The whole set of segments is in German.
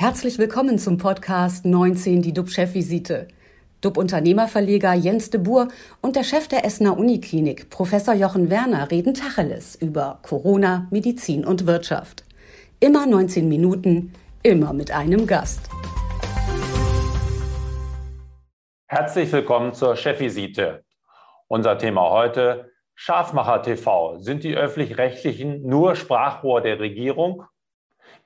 Herzlich willkommen zum Podcast 19, die DUB-Chefvisite. DUB-Unternehmerverleger Jens de Boer und der Chef der Essener Uniklinik, Professor Jochen Werner, reden Tacheles über Corona, Medizin und Wirtschaft. Immer 19 Minuten, immer mit einem Gast. Herzlich willkommen zur Chefvisite. Unser Thema heute, Schafmacher TV. Sind die öffentlich-rechtlichen nur Sprachrohr der Regierung?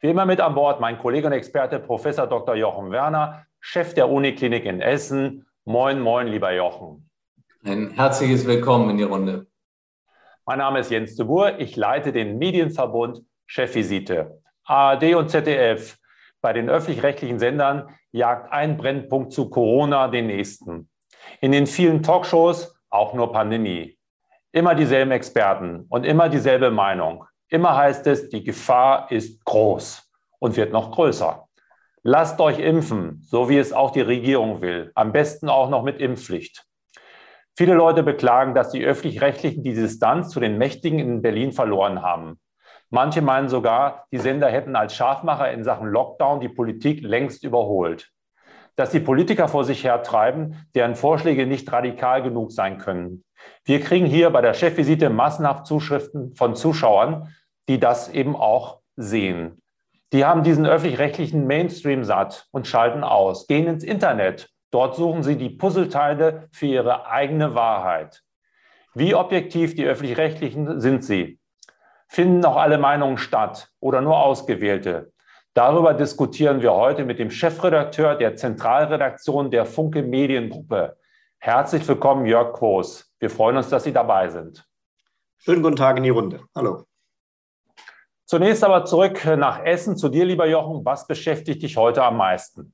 Wie immer mit an Bord mein Kollege und Experte Professor Dr. Jochen Werner, Chef der Uniklinik in Essen. Moin, moin, lieber Jochen. Ein herzliches Willkommen in die Runde. Mein Name ist Jens de Boer. Ich leite den Medienverbund Chefvisite. ARD und ZDF. Bei den öffentlich-rechtlichen Sendern jagt ein Brennpunkt zu Corona den nächsten. In den vielen Talkshows auch nur Pandemie. Immer dieselben Experten und immer dieselbe Meinung. Immer heißt es, die Gefahr ist groß und wird noch größer. Lasst euch impfen, so wie es auch die Regierung will. Am besten auch noch mit Impfpflicht. Viele Leute beklagen, dass die öffentlich-rechtlichen die Distanz zu den Mächtigen in Berlin verloren haben. Manche meinen sogar, die Sender hätten als Schafmacher in Sachen Lockdown die Politik längst überholt. Dass die Politiker vor sich hertreiben, deren Vorschläge nicht radikal genug sein können. Wir kriegen hier bei der Chefvisite massenhaft Zuschriften von Zuschauern, die das eben auch sehen. Die haben diesen öffentlich-rechtlichen Mainstream satt und schalten aus, gehen ins Internet. Dort suchen sie die Puzzleteile für ihre eigene Wahrheit. Wie objektiv die öffentlich-rechtlichen sind sie? Finden noch alle Meinungen statt oder nur ausgewählte? Darüber diskutieren wir heute mit dem Chefredakteur der Zentralredaktion der Funke Mediengruppe. Herzlich willkommen, Jörg Quos. Wir freuen uns, dass Sie dabei sind. Schönen guten Tag in die Runde. Hallo. Zunächst aber zurück nach Essen zu dir, lieber Jochen. Was beschäftigt dich heute am meisten?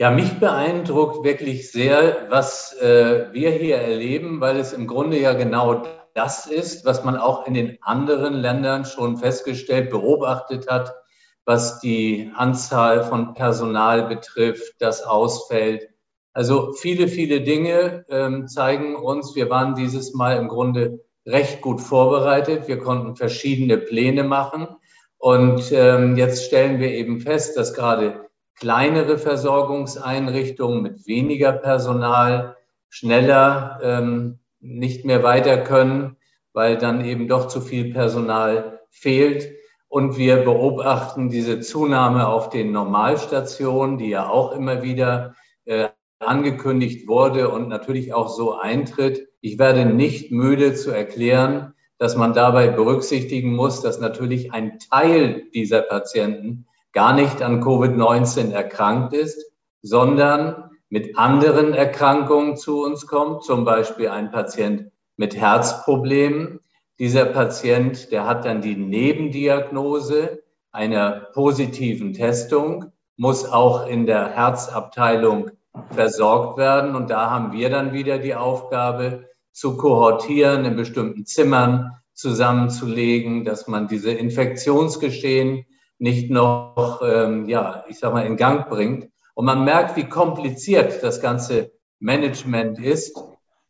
Ja, mich beeindruckt wirklich sehr, was äh, wir hier erleben, weil es im Grunde ja genau das ist, was man auch in den anderen Ländern schon festgestellt, beobachtet hat, was die Anzahl von Personal betrifft, das ausfällt. Also viele, viele Dinge ähm, zeigen uns, wir waren dieses Mal im Grunde recht gut vorbereitet. Wir konnten verschiedene Pläne machen. Und ähm, jetzt stellen wir eben fest, dass gerade kleinere Versorgungseinrichtungen mit weniger Personal schneller ähm, nicht mehr weiter können, weil dann eben doch zu viel Personal fehlt. Und wir beobachten diese Zunahme auf den Normalstationen, die ja auch immer wieder äh, angekündigt wurde und natürlich auch so eintritt. Ich werde nicht müde zu erklären, dass man dabei berücksichtigen muss, dass natürlich ein Teil dieser Patienten gar nicht an Covid-19 erkrankt ist, sondern mit anderen Erkrankungen zu uns kommt, zum Beispiel ein Patient mit Herzproblemen. Dieser Patient, der hat dann die Nebendiagnose einer positiven Testung, muss auch in der Herzabteilung versorgt werden. Und da haben wir dann wieder die Aufgabe, zu kohortieren, in bestimmten Zimmern zusammenzulegen, dass man diese Infektionsgeschehen nicht noch, ähm, ja, ich sag mal, in Gang bringt. Und man merkt, wie kompliziert das ganze Management ist.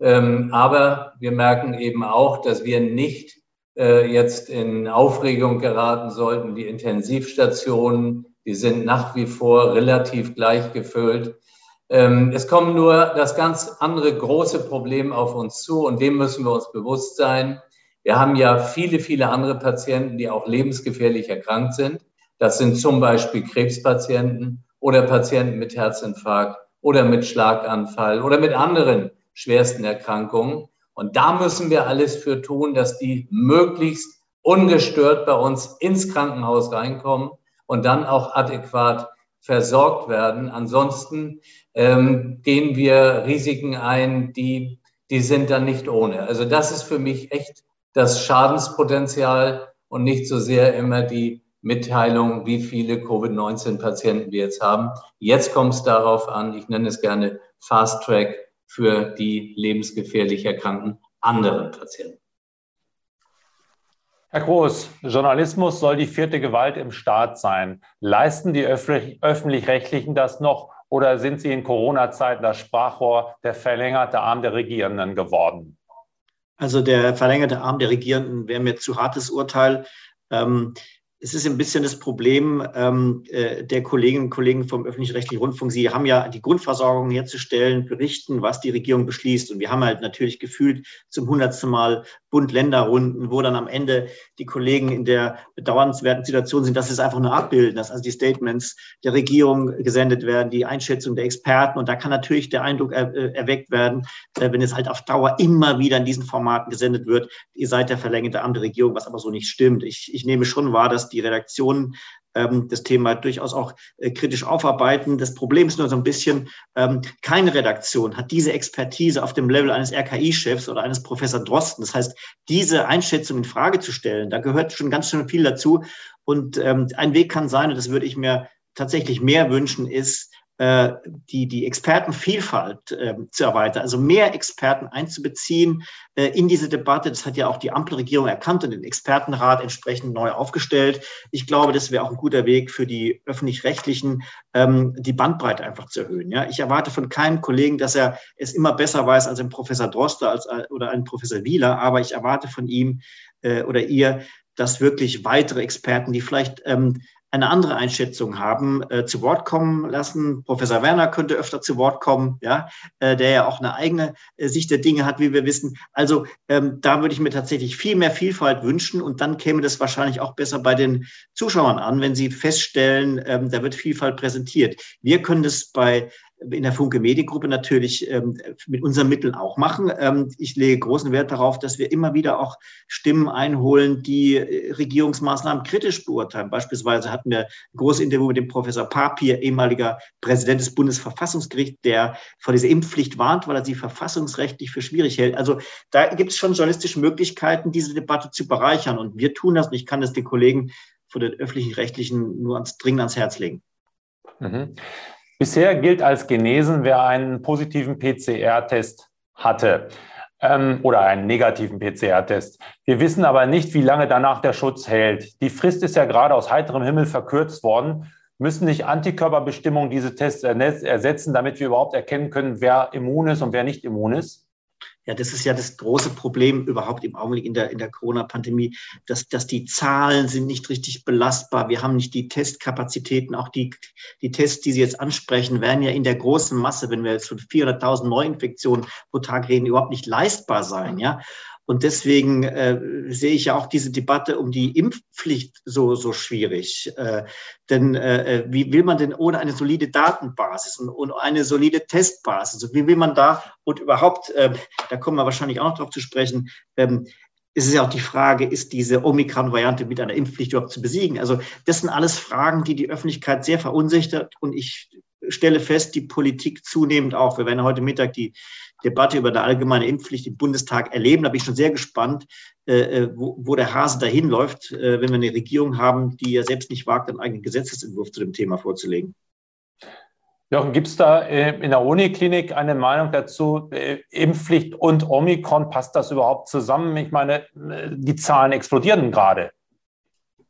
Ähm, aber wir merken eben auch, dass wir nicht äh, jetzt in Aufregung geraten sollten. Die Intensivstationen, die sind nach wie vor relativ gleich gefüllt. Ähm, es kommt nur das ganz andere große Problem auf uns zu und dem müssen wir uns bewusst sein. Wir haben ja viele, viele andere Patienten, die auch lebensgefährlich erkrankt sind. Das sind zum Beispiel Krebspatienten oder Patienten mit Herzinfarkt oder mit Schlaganfall oder mit anderen schwersten Erkrankungen. Und da müssen wir alles für tun, dass die möglichst ungestört bei uns ins Krankenhaus reinkommen und dann auch adäquat versorgt werden. Ansonsten ähm, gehen wir Risiken ein, die, die sind dann nicht ohne. Also das ist für mich echt das Schadenspotenzial und nicht so sehr immer die Mitteilung, wie viele Covid-19-Patienten wir jetzt haben. Jetzt kommt es darauf an, ich nenne es gerne Fast Track für die lebensgefährlich erkrankten anderen Patienten. Herr Groß, Journalismus soll die vierte Gewalt im Staat sein. Leisten die öffentlich-rechtlichen das noch oder sind sie in Corona-Zeiten das Sprachrohr, der verlängerte Arm der Regierenden geworden? Also der verlängerte Arm der Regierenden wäre mir zu hartes Urteil. Ähm, es ist ein bisschen das Problem ähm, äh, der Kolleginnen und Kollegen vom öffentlich-rechtlichen Rundfunk. Sie haben ja die Grundversorgung herzustellen, berichten, was die Regierung beschließt. Und wir haben halt natürlich gefühlt zum hundertsten Mal Bund-Länder-Runden, wo dann am Ende die Kollegen in der bedauernswerten Situation sind, dass es einfach nur abbilden, dass also die Statements der Regierung gesendet werden, die Einschätzung der Experten. Und da kann natürlich der Eindruck er, äh, erweckt werden, äh, wenn es halt auf Dauer immer wieder in diesen Formaten gesendet wird, ihr seid der verlängerte Arm der Regierung, was aber so nicht stimmt. Ich, ich nehme schon wahr, dass die Redaktionen ähm, das Thema durchaus auch äh, kritisch aufarbeiten. Das Problem ist nur so ein bisschen, ähm, keine Redaktion hat diese Expertise auf dem Level eines RKI-Chefs oder eines Professor Drosten. Das heißt, diese Einschätzung in Frage zu stellen, da gehört schon ganz schön viel dazu. Und ähm, ein Weg kann sein, und das würde ich mir tatsächlich mehr wünschen, ist, die, die Expertenvielfalt äh, zu erweitern, also mehr Experten einzubeziehen äh, in diese Debatte. Das hat ja auch die Ampelregierung erkannt und den Expertenrat entsprechend neu aufgestellt. Ich glaube, das wäre auch ein guter Weg für die öffentlich-rechtlichen, ähm, die Bandbreite einfach zu erhöhen. Ja? Ich erwarte von keinem Kollegen, dass er es immer besser weiß als ein Professor Droster als, äh, oder ein Professor Wieler, aber ich erwarte von ihm äh, oder ihr, dass wirklich weitere Experten, die vielleicht ähm, eine andere Einschätzung haben, äh, zu Wort kommen lassen. Professor Werner könnte öfter zu Wort kommen, ja, äh, der ja auch eine eigene äh, Sicht der Dinge hat, wie wir wissen. Also ähm, da würde ich mir tatsächlich viel mehr Vielfalt wünschen und dann käme das wahrscheinlich auch besser bei den Zuschauern an, wenn sie feststellen, ähm, da wird Vielfalt präsentiert. Wir können das bei in der Funke Mediengruppe natürlich ähm, mit unseren Mitteln auch machen. Ähm, ich lege großen Wert darauf, dass wir immer wieder auch Stimmen einholen, die äh, Regierungsmaßnahmen kritisch beurteilen. Beispielsweise hatten wir ein großes Interview mit dem Professor Papier, ehemaliger Präsident des Bundesverfassungsgerichts, der vor dieser Impfpflicht warnt, weil er sie verfassungsrechtlich für schwierig hält. Also da gibt es schon journalistische Möglichkeiten, diese Debatte zu bereichern. Und wir tun das und ich kann das den Kollegen von den öffentlichen Rechtlichen nur ans, dringend ans Herz legen. Mhm. Bisher gilt als genesen, wer einen positiven PCR-Test hatte ähm, oder einen negativen PCR-Test. Wir wissen aber nicht, wie lange danach der Schutz hält. Die Frist ist ja gerade aus heiterem Himmel verkürzt worden. Müssen nicht Antikörperbestimmungen diese Tests ersetzen, damit wir überhaupt erkennen können, wer immun ist und wer nicht immun ist? Ja, das ist ja das große Problem überhaupt im Augenblick in der, in der Corona-Pandemie, dass, dass die Zahlen sind nicht richtig belastbar. Wir haben nicht die Testkapazitäten. Auch die, die Tests, die Sie jetzt ansprechen, werden ja in der großen Masse, wenn wir jetzt von 400.000 Neuinfektionen pro Tag reden, überhaupt nicht leistbar sein. Ja, und deswegen äh, sehe ich ja auch diese Debatte um die Impfpflicht so, so schwierig. Äh, denn äh, äh, wie will man denn ohne eine solide Datenbasis und, und eine solide Testbasis, also wie will man da und überhaupt, äh, da kommen wir wahrscheinlich auch noch drauf zu sprechen, ähm, ist es ja auch die Frage, ist diese Omikron-Variante mit einer Impfpflicht überhaupt zu besiegen? Also das sind alles Fragen, die die Öffentlichkeit sehr verunsichert und ich stelle fest, die Politik zunehmend auch. Wir werden heute Mittag die Debatte über eine allgemeine Impfpflicht im Bundestag erleben. Da bin ich schon sehr gespannt, äh, äh, wo, wo der Hase dahin läuft, äh, wenn wir eine Regierung haben, die ja selbst nicht wagt, einen eigenen Gesetzesentwurf zu dem Thema vorzulegen. Jochen, gibt es da in der Uniklinik eine Meinung dazu, Impfpflicht und Omikron, passt das überhaupt zusammen? Ich meine, die Zahlen explodieren gerade.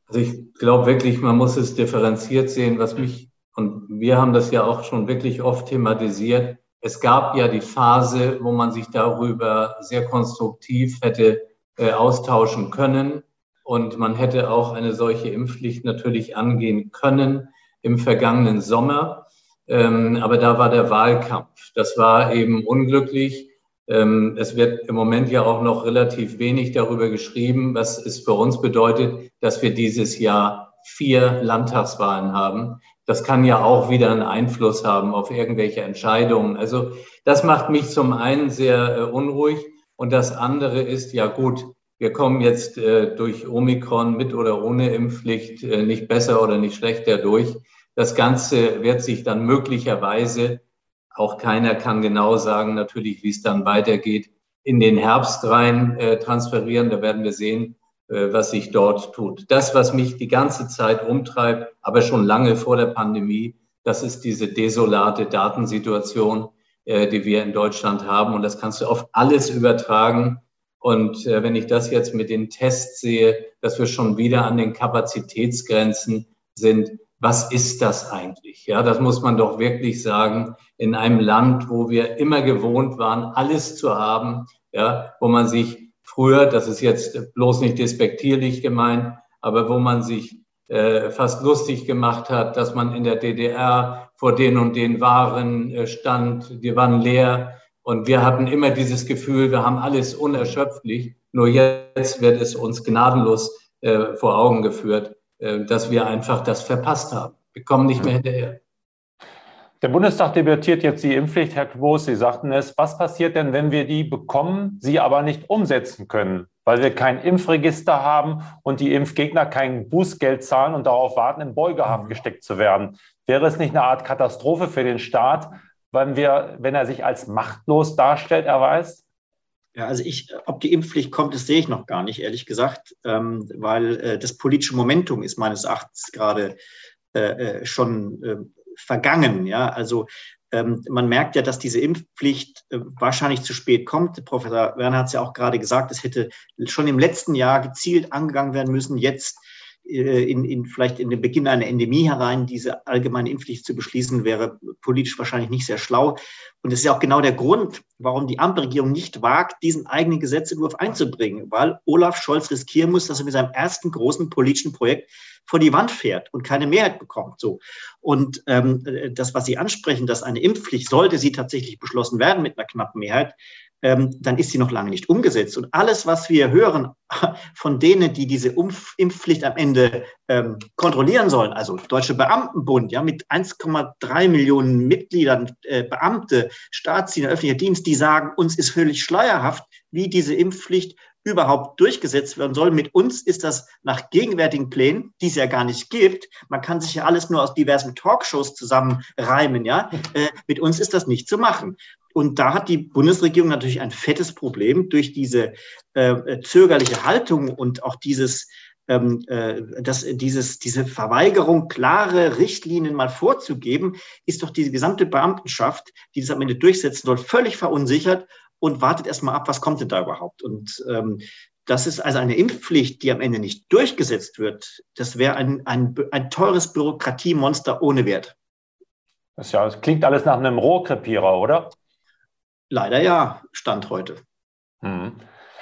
Also ich glaube wirklich, man muss es differenziert sehen, was mich, und wir haben das ja auch schon wirklich oft thematisiert, es gab ja die Phase, wo man sich darüber sehr konstruktiv hätte äh, austauschen können. Und man hätte auch eine solche Impfpflicht natürlich angehen können im vergangenen Sommer. Ähm, aber da war der Wahlkampf. Das war eben unglücklich. Ähm, es wird im Moment ja auch noch relativ wenig darüber geschrieben, was es für uns bedeutet, dass wir dieses Jahr vier Landtagswahlen haben das kann ja auch wieder einen Einfluss haben auf irgendwelche Entscheidungen. Also das macht mich zum einen sehr äh, unruhig und das andere ist, ja gut, wir kommen jetzt äh, durch Omikron mit oder ohne Impfpflicht äh, nicht besser oder nicht schlechter durch. Das Ganze wird sich dann möglicherweise, auch keiner kann genau sagen natürlich, wie es dann weitergeht, in den Herbst rein äh, transferieren. Da werden wir sehen, was sich dort tut. Das, was mich die ganze Zeit umtreibt, aber schon lange vor der Pandemie, das ist diese desolate Datensituation, äh, die wir in Deutschland haben. Und das kannst du auf alles übertragen. Und äh, wenn ich das jetzt mit den Tests sehe, dass wir schon wieder an den Kapazitätsgrenzen sind, was ist das eigentlich? Ja, das muss man doch wirklich sagen. In einem Land, wo wir immer gewohnt waren, alles zu haben, ja, wo man sich früher, das ist jetzt bloß nicht despektierlich gemeint, aber wo man sich äh, fast lustig gemacht hat, dass man in der DDR vor den und den Waren äh, stand, die waren leer. Und wir hatten immer dieses Gefühl, wir haben alles unerschöpflich. Nur jetzt wird es uns gnadenlos äh, vor Augen geführt, äh, dass wir einfach das verpasst haben. Wir kommen nicht mehr hinterher. Der Bundestag debattiert jetzt die Impfpflicht. Herr Quos, Sie sagten es. Was passiert denn, wenn wir die bekommen, sie aber nicht umsetzen können, weil wir kein Impfregister haben und die Impfgegner kein Bußgeld zahlen und darauf warten, in Beugehaft gesteckt zu werden? Wäre es nicht eine Art Katastrophe für den Staat, wenn, wir, wenn er sich als machtlos darstellt, erweist? Ja, also ich, ob die Impfpflicht kommt, das sehe ich noch gar nicht, ehrlich gesagt, ähm, weil äh, das politische Momentum ist meines Erachtens gerade äh, äh schon äh, vergangen. Ja, also ähm, man merkt ja, dass diese Impfpflicht äh, wahrscheinlich zu spät kommt. Professor Werner hat es ja auch gerade gesagt, es hätte schon im letzten Jahr gezielt angegangen werden müssen. Jetzt in, in vielleicht in den Beginn einer Endemie herein diese allgemeine Impfpflicht zu beschließen, wäre politisch wahrscheinlich nicht sehr schlau. Und das ist ja auch genau der Grund, warum die Ampelregierung nicht wagt, diesen eigenen Gesetzentwurf einzubringen, weil Olaf Scholz riskieren muss, dass er mit seinem ersten großen politischen Projekt vor die Wand fährt und keine Mehrheit bekommt. So. Und ähm, das, was Sie ansprechen, dass eine Impfpflicht, sollte sie tatsächlich beschlossen werden mit einer knappen Mehrheit, dann ist sie noch lange nicht umgesetzt. Und alles, was wir hören von denen, die diese Impfpflicht am Ende ähm, kontrollieren sollen, also Deutsche Beamtenbund, ja, mit 1,3 Millionen Mitgliedern, äh, Beamte, Staatsdiener, öffentlicher Dienst, die sagen, uns ist völlig schleierhaft, wie diese Impfpflicht überhaupt durchgesetzt werden soll. Mit uns ist das nach gegenwärtigen Plänen, die es ja gar nicht gibt. Man kann sich ja alles nur aus diversen Talkshows zusammenreimen, ja. Äh, mit uns ist das nicht zu machen. Und da hat die Bundesregierung natürlich ein fettes Problem durch diese äh, zögerliche Haltung und auch dieses, ähm, äh, das, dieses, diese Verweigerung, klare Richtlinien mal vorzugeben, ist doch diese gesamte Beamtenschaft, die das am Ende durchsetzen soll, völlig verunsichert und wartet erstmal ab, was kommt denn da überhaupt. Und ähm, das ist also eine Impfpflicht, die am Ende nicht durchgesetzt wird. Das wäre ein, ein, ein teures Bürokratiemonster ohne Wert. Das, ja, das klingt alles nach einem Rohrkrepierer, oder? Leider ja, Stand heute. Hm.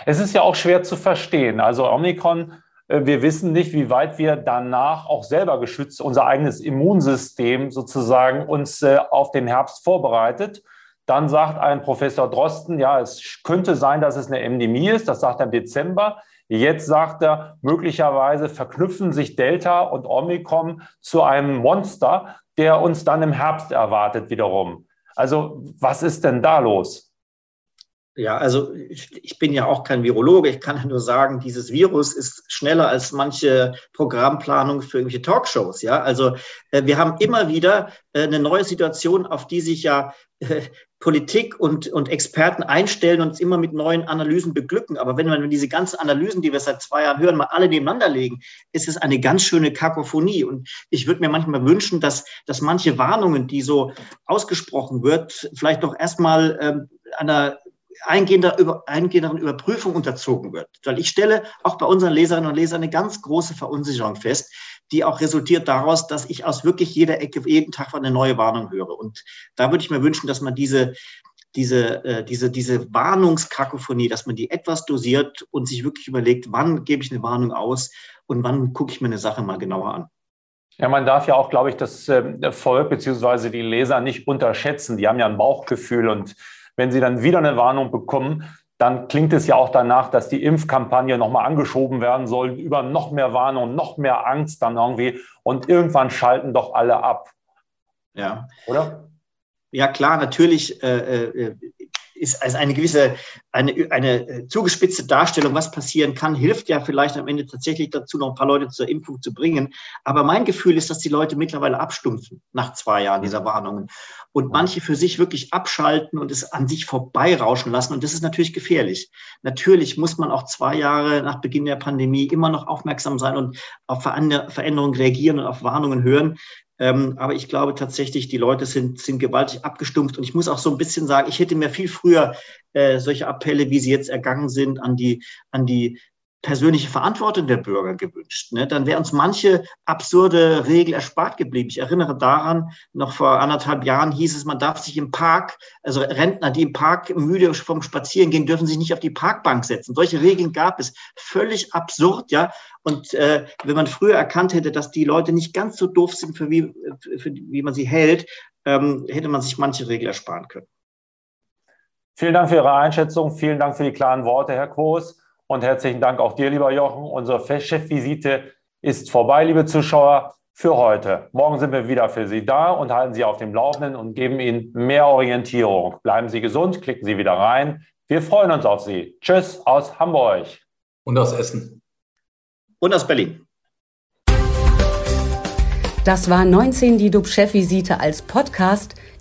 Es ist ja auch schwer zu verstehen. Also Omikron, äh, wir wissen nicht, wie weit wir danach auch selber geschützt, unser eigenes Immunsystem sozusagen uns äh, auf den Herbst vorbereitet. Dann sagt ein Professor Drosten, ja, es könnte sein, dass es eine Endemie ist. Das sagt er im Dezember. Jetzt sagt er, möglicherweise verknüpfen sich Delta und Omikron zu einem Monster, der uns dann im Herbst erwartet wiederum. Also was ist denn da los? Ja, also ich, bin ja auch kein Virologe. Ich kann nur sagen, dieses Virus ist schneller als manche Programmplanung für irgendwelche Talkshows. Ja, also äh, wir haben immer wieder äh, eine neue Situation, auf die sich ja äh, Politik und, und Experten einstellen und uns immer mit neuen Analysen beglücken. Aber wenn man diese ganzen Analysen, die wir seit zwei Jahren hören, mal alle nebeneinander legen, ist es eine ganz schöne Kakophonie. Und ich würde mir manchmal wünschen, dass, dass manche Warnungen, die so ausgesprochen wird, vielleicht doch erstmal ähm, einer eingehender, über, eingehenderen Überprüfung unterzogen wird. Weil ich stelle auch bei unseren Leserinnen und Lesern eine ganz große Verunsicherung fest, die auch resultiert daraus, dass ich aus wirklich jeder Ecke jeden Tag eine neue Warnung höre. Und da würde ich mir wünschen, dass man diese, diese, äh, diese, diese Warnungskakophonie, dass man die etwas dosiert und sich wirklich überlegt, wann gebe ich eine Warnung aus und wann gucke ich mir eine Sache mal genauer an. Ja, man darf ja auch, glaube ich, das äh, Volk bzw. die Leser nicht unterschätzen. Die haben ja ein Bauchgefühl und wenn sie dann wieder eine Warnung bekommen, dann klingt es ja auch danach, dass die Impfkampagne nochmal angeschoben werden soll, über noch mehr Warnung, noch mehr Angst dann irgendwie. Und irgendwann schalten doch alle ab. Ja. Oder? Ja, klar, natürlich äh, äh ist also eine gewisse, eine, eine äh, zugespitzte Darstellung, was passieren kann, hilft ja vielleicht am Ende tatsächlich dazu, noch ein paar Leute zur Impfung zu bringen. Aber mein Gefühl ist, dass die Leute mittlerweile abstumpfen nach zwei Jahren dieser Warnungen und manche für sich wirklich abschalten und es an sich vorbeirauschen lassen. Und das ist natürlich gefährlich. Natürlich muss man auch zwei Jahre nach Beginn der Pandemie immer noch aufmerksam sein und auf Veränderungen reagieren und auf Warnungen hören. Ähm, aber ich glaube tatsächlich, die Leute sind, sind gewaltig abgestumpft. Und ich muss auch so ein bisschen sagen, ich hätte mir viel früher äh, solche Appelle, wie sie jetzt ergangen sind, an die, an die persönliche Verantwortung der Bürger gewünscht. Ne? Dann wäre uns manche absurde Regel erspart geblieben. Ich erinnere daran, noch vor anderthalb Jahren hieß es, man darf sich im Park, also Rentner, die im Park müde vom Spazierengehen, dürfen sich nicht auf die Parkbank setzen. Solche Regeln gab es. Völlig absurd, ja. Und äh, wenn man früher erkannt hätte, dass die Leute nicht ganz so doof sind, für wie, für, wie man sie hält, ähm, hätte man sich manche Regeln ersparen können. Vielen Dank für Ihre Einschätzung. Vielen Dank für die klaren Worte, Herr Groß. Und herzlichen Dank auch dir, lieber Jochen. Unsere Chefvisite ist vorbei, liebe Zuschauer, für heute. Morgen sind wir wieder für Sie da und halten Sie auf dem Laufenden und geben Ihnen mehr Orientierung. Bleiben Sie gesund, klicken Sie wieder rein. Wir freuen uns auf Sie. Tschüss aus Hamburg. Und aus Essen. Und aus Berlin. Das war 19 die DUB-Chefvisite als Podcast.